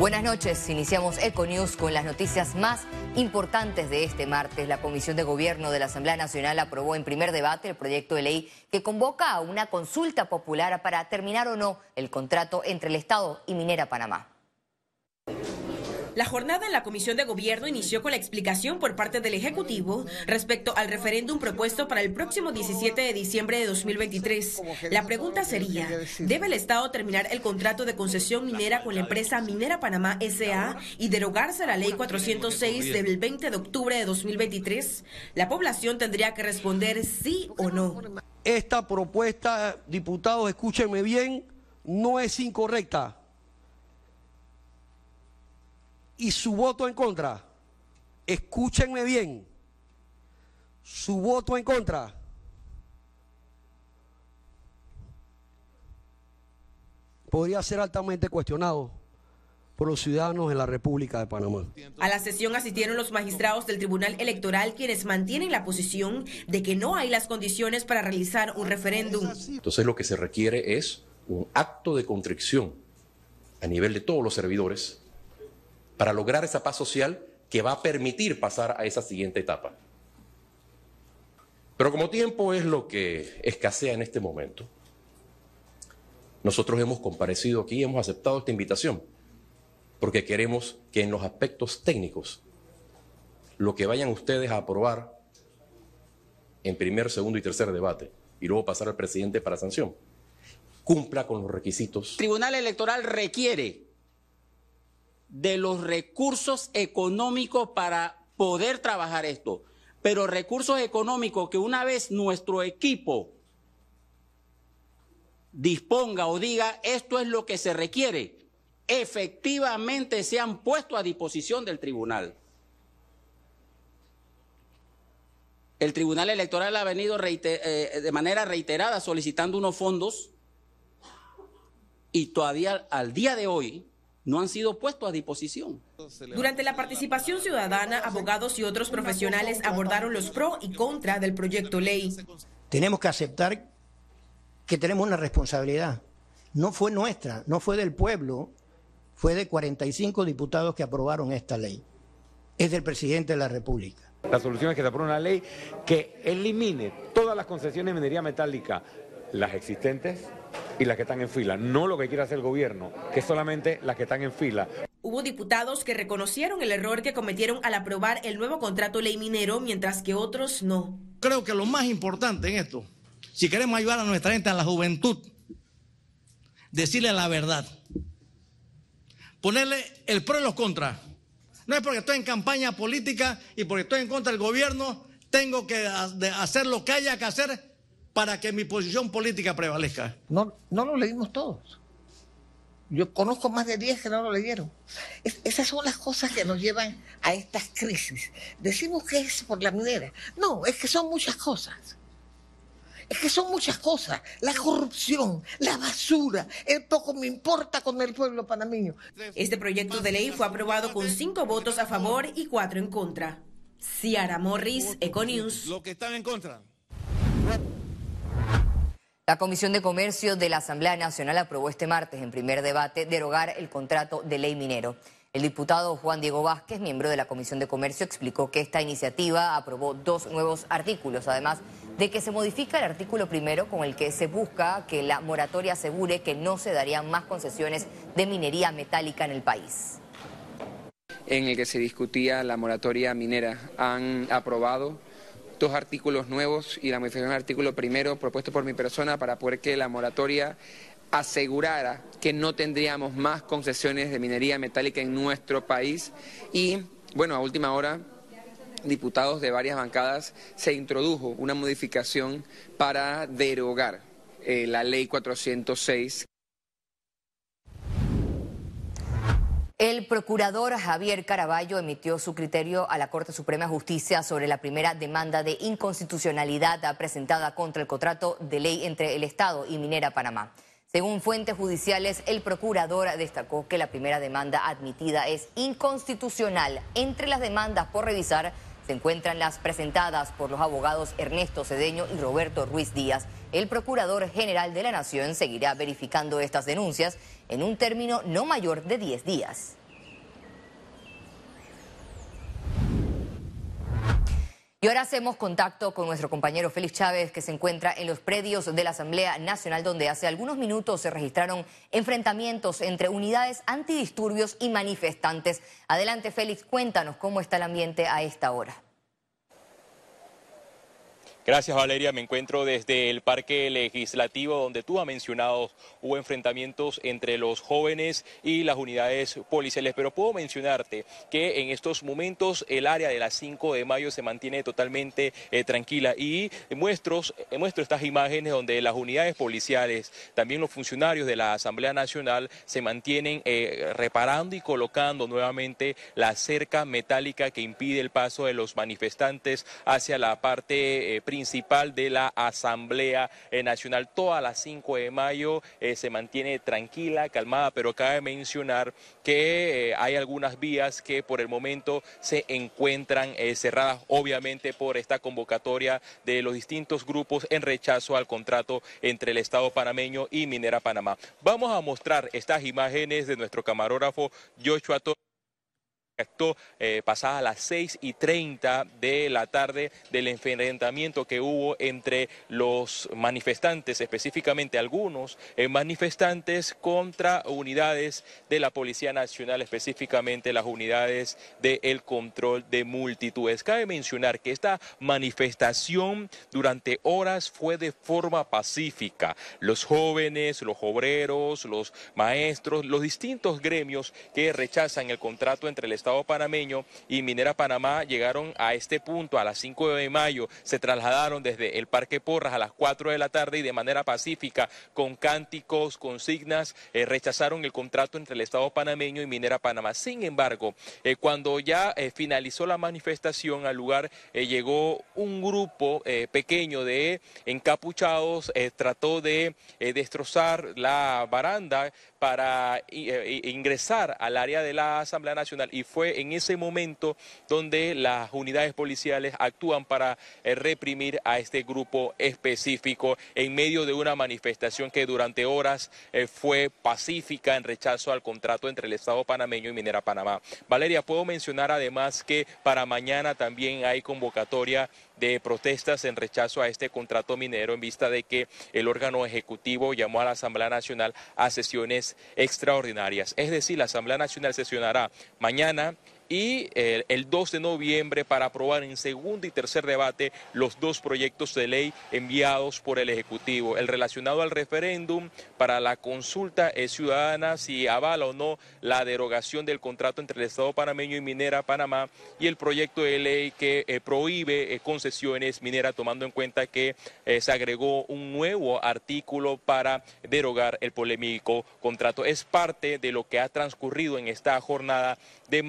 Buenas noches. Iniciamos Econews con las noticias más importantes de este martes. La Comisión de Gobierno de la Asamblea Nacional aprobó en primer debate el proyecto de ley que convoca a una consulta popular para terminar o no el contrato entre el Estado y Minera Panamá. La jornada en la Comisión de Gobierno inició con la explicación por parte del Ejecutivo respecto al referéndum propuesto para el próximo 17 de diciembre de 2023. La pregunta sería, ¿debe el Estado terminar el contrato de concesión minera con la empresa Minera Panamá SA y derogarse la Ley 406 del 20 de octubre de 2023? La población tendría que responder sí o no. Esta propuesta, diputados, escúchenme bien, no es incorrecta y su voto en contra, escúchenme bien, su voto en contra podría ser altamente cuestionado por los ciudadanos de la República de Panamá. A la sesión asistieron los magistrados del Tribunal Electoral quienes mantienen la posición de que no hay las condiciones para realizar un referéndum. Entonces lo que se requiere es un acto de contrición a nivel de todos los servidores para lograr esa paz social que va a permitir pasar a esa siguiente etapa. Pero como tiempo es lo que escasea en este momento, nosotros hemos comparecido aquí, hemos aceptado esta invitación, porque queremos que en los aspectos técnicos, lo que vayan ustedes a aprobar en primer, segundo y tercer debate, y luego pasar al presidente para sanción, cumpla con los requisitos. Tribunal Electoral requiere de los recursos económicos para poder trabajar esto, pero recursos económicos que una vez nuestro equipo disponga o diga esto es lo que se requiere, efectivamente se han puesto a disposición del tribunal. El Tribunal Electoral ha venido eh, de manera reiterada solicitando unos fondos y todavía al día de hoy no han sido puestos a disposición. Durante la participación ciudadana, abogados y otros profesionales abordaron los pro y contra del proyecto ley. Tenemos que aceptar que tenemos una responsabilidad. No fue nuestra, no fue del pueblo, fue de 45 diputados que aprobaron esta ley. Es del presidente de la República. La solución es que se apruebe una ley que elimine todas las concesiones de minería metálica, las existentes y las que están en fila, no lo que quiere hacer el gobierno, que es solamente las que están en fila. Hubo diputados que reconocieron el error que cometieron al aprobar el nuevo contrato ley minero, mientras que otros no. Creo que lo más importante en esto, si queremos ayudar a nuestra gente, a la juventud, decirle la verdad. Ponerle el pro y los contras. No es porque estoy en campaña política y porque estoy en contra del gobierno, tengo que hacer lo que haya que hacer para que mi posición política prevalezca. No, no lo leímos todos. Yo conozco más de 10 que no lo leyeron. esas son las cosas que nos llevan a estas crisis. Decimos que es por la minera. No, es que son muchas cosas. Es que son muchas cosas. La corrupción, la basura, el poco me importa con el pueblo panameño. Este proyecto de ley fue aprobado con cinco votos a favor y cuatro en contra. Ciara Morris, Econews. Lo que están en contra. La Comisión de Comercio de la Asamblea Nacional aprobó este martes en primer debate derogar el contrato de ley minero. El diputado Juan Diego Vázquez, miembro de la Comisión de Comercio, explicó que esta iniciativa aprobó dos nuevos artículos, además de que se modifica el artículo primero con el que se busca que la moratoria asegure que no se darían más concesiones de minería metálica en el país. En el que se discutía la moratoria minera, han aprobado dos artículos nuevos y la modificación del artículo primero propuesto por mi persona para poder que la moratoria asegurara que no tendríamos más concesiones de minería metálica en nuestro país. Y, bueno, a última hora diputados de varias bancadas se introdujo una modificación para derogar eh, la ley 406 El procurador Javier Caraballo emitió su criterio a la Corte Suprema de Justicia sobre la primera demanda de inconstitucionalidad presentada contra el contrato de ley entre el Estado y Minera Panamá. Según fuentes judiciales, el procurador destacó que la primera demanda admitida es inconstitucional. Entre las demandas por revisar se encuentran las presentadas por los abogados Ernesto Cedeño y Roberto Ruiz Díaz. El Procurador General de la Nación seguirá verificando estas denuncias en un término no mayor de 10 días. Y ahora hacemos contacto con nuestro compañero Félix Chávez, que se encuentra en los predios de la Asamblea Nacional, donde hace algunos minutos se registraron enfrentamientos entre unidades antidisturbios y manifestantes. Adelante, Félix, cuéntanos cómo está el ambiente a esta hora. Gracias Valeria, me encuentro desde el Parque Legislativo donde tú has mencionado hubo enfrentamientos entre los jóvenes y las unidades policiales, pero puedo mencionarte que en estos momentos el área de las 5 de mayo se mantiene totalmente eh, tranquila. Y muestro, eh, muestro estas imágenes donde las unidades policiales, también los funcionarios de la Asamblea Nacional se mantienen eh, reparando y colocando nuevamente la cerca metálica que impide el paso de los manifestantes hacia la parte principal de la Asamblea eh, Nacional. Todas las 5 de mayo eh, se mantiene tranquila, calmada, pero cabe mencionar que eh, hay algunas vías que por el momento se encuentran cerradas, obviamente por esta convocatoria de los distintos grupos en rechazo al contrato entre el Estado panameño y Minera Panamá. Vamos a mostrar estas imágenes de nuestro camarógrafo Joshua Torres esto eh, pasada las 6 y 30 de la tarde del enfrentamiento que hubo entre los manifestantes, específicamente algunos eh, manifestantes contra unidades de la Policía Nacional, específicamente las unidades del control de multitudes. Cabe mencionar que esta manifestación durante horas fue de forma pacífica. Los jóvenes, los obreros, los maestros, los distintos gremios que rechazan el contrato entre el Estado panameño y Minera Panamá llegaron a este punto a las 5 de mayo, se trasladaron desde el Parque Porras a las 4 de la tarde y de manera pacífica, con cánticos, consignas, eh, rechazaron el contrato entre el Estado panameño y Minera Panamá. Sin embargo, eh, cuando ya eh, finalizó la manifestación, al lugar llegó un grupo pequeño de encapuchados, trató de destrozar la baranda para ingresar al área de la Asamblea Nacional y fue fue en ese momento donde las unidades policiales actúan para eh, reprimir a este grupo específico en medio de una manifestación que durante horas eh, fue pacífica en rechazo al contrato entre el Estado panameño y Minera Panamá. Valeria, puedo mencionar además que para mañana también hay convocatoria de protestas en rechazo a este contrato minero en vista de que el órgano ejecutivo llamó a la Asamblea Nacional a sesiones extraordinarias. Es decir, la Asamblea Nacional sesionará mañana y eh, el 2 de noviembre para aprobar en segundo y tercer debate los dos proyectos de ley enviados por el Ejecutivo. El relacionado al referéndum para la consulta ciudadana si avala o no la derogación del contrato entre el Estado panameño y Minera Panamá y el proyecto de ley que eh, prohíbe eh, concesiones mineras tomando en cuenta que se agregó un nuevo artículo para derogar el polémico contrato. Es parte de lo que ha transcurrido en esta jornada de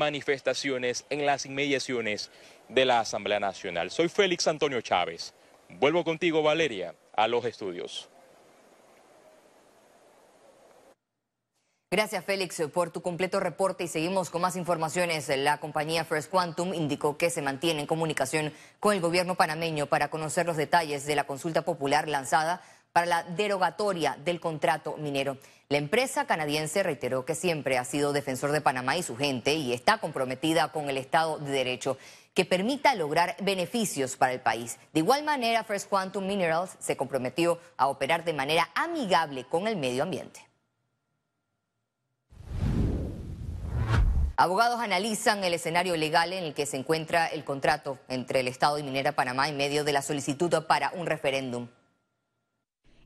en las inmediaciones de la Asamblea Nacional. Soy Félix Antonio Chávez. Vuelvo contigo, Valeria, a los estudios. Gracias, Félix, por tu completo reporte y seguimos con más informaciones. La compañía First Quantum indicó que se mantiene en comunicación con el gobierno panameño para conocer los detalles de la consulta popular lanzada para la derogatoria del contrato minero. La empresa canadiense reiteró que siempre ha sido defensor de Panamá y su gente y está comprometida con el Estado de Derecho que permita lograr beneficios para el país. De igual manera, First Quantum Minerals se comprometió a operar de manera amigable con el medio ambiente. Abogados analizan el escenario legal en el que se encuentra el contrato entre el Estado y Minera Panamá en medio de la solicitud para un referéndum.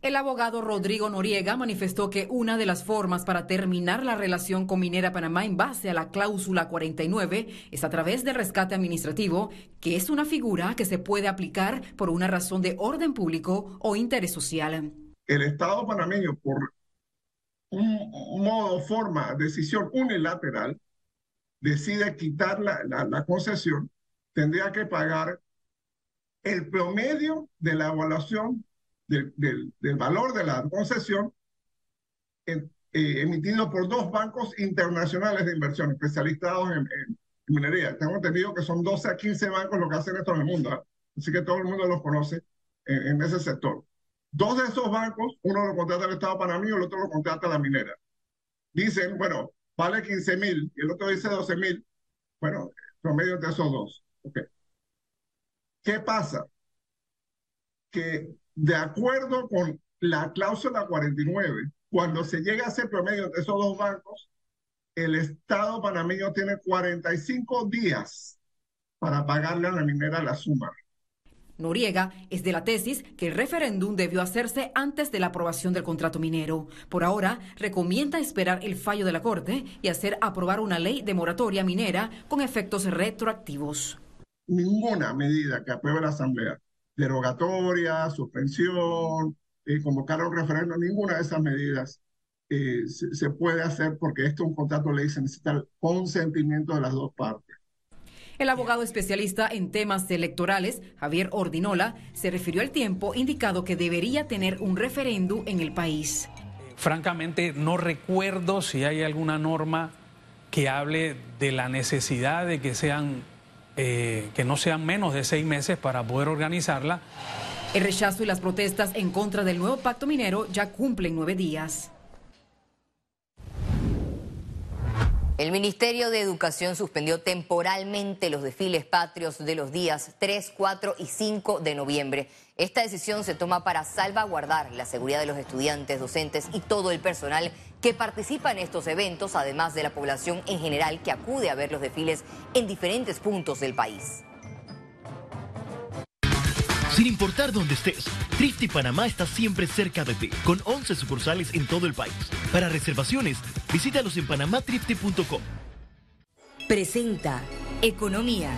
El abogado Rodrigo Noriega manifestó que una de las formas para terminar la relación con Minera Panamá en base a la cláusula 49 es a través del rescate administrativo, que es una figura que se puede aplicar por una razón de orden público o interés social. El Estado panameño, por un modo, forma, decisión unilateral, decide quitar la, la concesión, tendría que pagar el promedio de la evaluación del, del, valor de la concesión eh, emitido por dos bancos internacionales de inversión especializados en, minería. Tengo entendido que son 12 a 15 bancos los que hacen esto en el mundo, ¿ah? así que todo el mundo los conoce en, ese sector. Dos de esos bancos, uno lo contrata el Estado panameño, el otro lo contrata la minera. Dicen, bueno, vale 15 mil y el otro dice 12 mil. Bueno, promedio entre esos dos. Okay. ¿Qué pasa? Que de acuerdo con la cláusula 49, cuando se llega a ese promedio de esos dos bancos, el Estado panameño tiene 45 días para pagarle a la minera la suma. Noriega es de la tesis que el referéndum debió hacerse antes de la aprobación del contrato minero. Por ahora, recomienda esperar el fallo de la Corte y hacer aprobar una ley de moratoria minera con efectos retroactivos. Ninguna medida que apruebe la Asamblea, derogatoria, suspensión, eh, convocar a un referéndum, ninguna de esas medidas eh, se, se, puede hacer porque esto es un contrato de ley, se necesita el consentimiento de las dos partes. El abogado especialista en temas electorales, Javier Ordinola, se refirió al tiempo indicado que debería tener un referéndum en el país. Francamente, no recuerdo si hay alguna norma que hable de la necesidad de que sean eh, que no sean menos de seis meses para poder organizarla. El rechazo y las protestas en contra del nuevo pacto minero ya cumplen nueve días. El Ministerio de Educación suspendió temporalmente los desfiles patrios de los días 3, 4 y 5 de noviembre. Esta decisión se toma para salvaguardar la seguridad de los estudiantes, docentes y todo el personal que participa en estos eventos, además de la población en general que acude a ver los desfiles en diferentes puntos del país. Sin importar dónde estés, Trifte Panamá está siempre cerca de ti, con 11 sucursales en todo el país. Para reservaciones, visítalos en panamatrifte.com. Presenta Economía.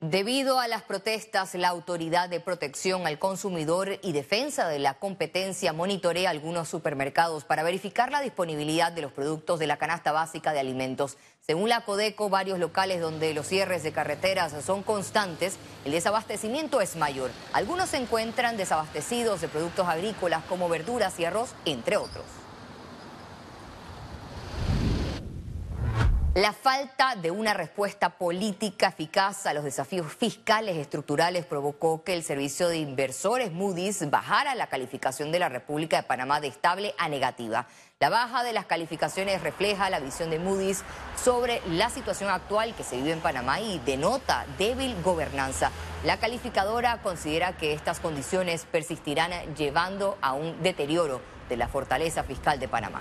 Debido a las protestas, la Autoridad de Protección al Consumidor y Defensa de la Competencia monitorea algunos supermercados para verificar la disponibilidad de los productos de la canasta básica de alimentos. Según la Codeco, varios locales donde los cierres de carreteras son constantes, el desabastecimiento es mayor. Algunos se encuentran desabastecidos de productos agrícolas como verduras y arroz, entre otros. La falta de una respuesta política eficaz a los desafíos fiscales estructurales provocó que el servicio de inversores Moody's bajara la calificación de la República de Panamá de estable a negativa. La baja de las calificaciones refleja la visión de Moody's sobre la situación actual que se vive en Panamá y denota débil gobernanza. La calificadora considera que estas condiciones persistirán llevando a un deterioro de la fortaleza fiscal de Panamá.